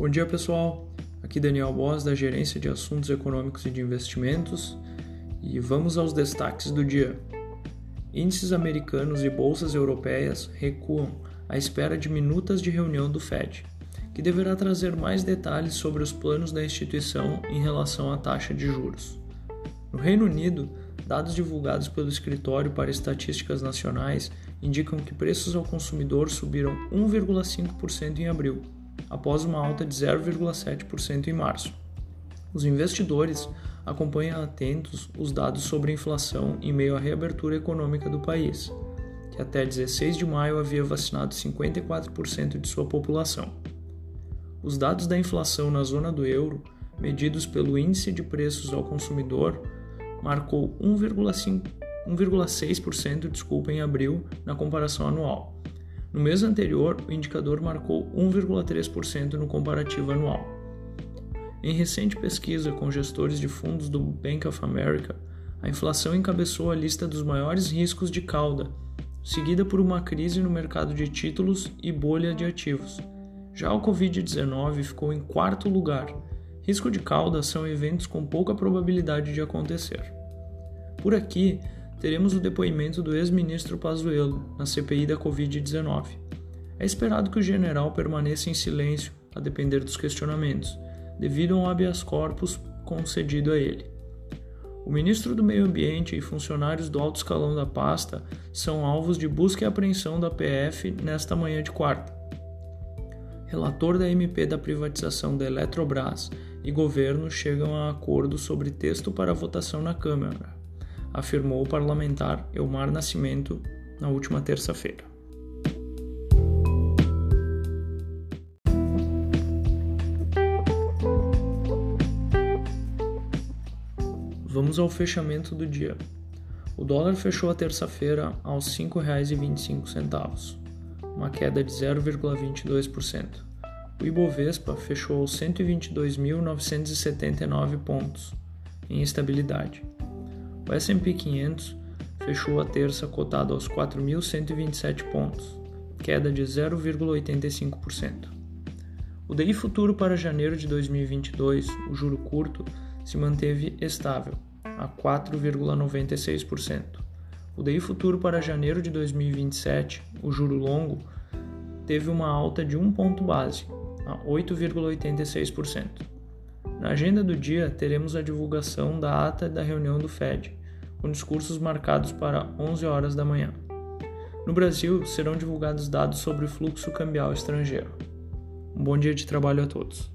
Bom dia, pessoal. Aqui Daniel Boss, da Gerência de Assuntos Econômicos e de Investimentos, e vamos aos destaques do dia. Índices americanos e bolsas europeias recuam à espera de minutas de reunião do Fed, que deverá trazer mais detalhes sobre os planos da instituição em relação à taxa de juros. No Reino Unido, dados divulgados pelo Escritório para Estatísticas Nacionais indicam que preços ao consumidor subiram 1,5% em abril após uma alta de 0,7% em março. Os investidores acompanham atentos os dados sobre inflação em meio à reabertura econômica do país, que até 16 de maio havia vacinado 54% de sua população. Os dados da inflação na zona do euro, medidos pelo Índice de Preços ao Consumidor, marcou 1,6% desculpa, em abril na comparação anual, no mês anterior, o indicador marcou 1,3% no comparativo anual. Em recente pesquisa com gestores de fundos do Bank of America, a inflação encabeçou a lista dos maiores riscos de cauda, seguida por uma crise no mercado de títulos e bolha de ativos. Já o Covid-19 ficou em quarto lugar. Risco de cauda são eventos com pouca probabilidade de acontecer. Por aqui, teremos o depoimento do ex-ministro Pazuello na CPI da Covid-19. É esperado que o general permaneça em silêncio, a depender dos questionamentos, devido a um habeas corpus concedido a ele. O ministro do Meio Ambiente e funcionários do alto escalão da pasta são alvos de busca e apreensão da PF nesta manhã de quarta. Relator da MP da privatização da Eletrobras e governo chegam a acordo sobre texto para votação na Câmara afirmou o parlamentar Elmar Nascimento na última terça-feira. Vamos ao fechamento do dia. O dólar fechou a terça-feira aos R$ 5,25, uma queda de 0,22%. O Ibovespa fechou aos 122.979 pontos, em estabilidade. O S&P 500 fechou a terça cotado aos 4.127 pontos, queda de 0,85%. O DI futuro para janeiro de 2022, o juro curto, se manteve estável, a 4,96%. O DI futuro para janeiro de 2027, o juro longo, teve uma alta de 1 ponto base, a 8,86%. Na agenda do dia, teremos a divulgação da ata da reunião do Fed, com discursos marcados para 11 horas da manhã. No Brasil, serão divulgados dados sobre o fluxo cambial estrangeiro. Um bom dia de trabalho a todos.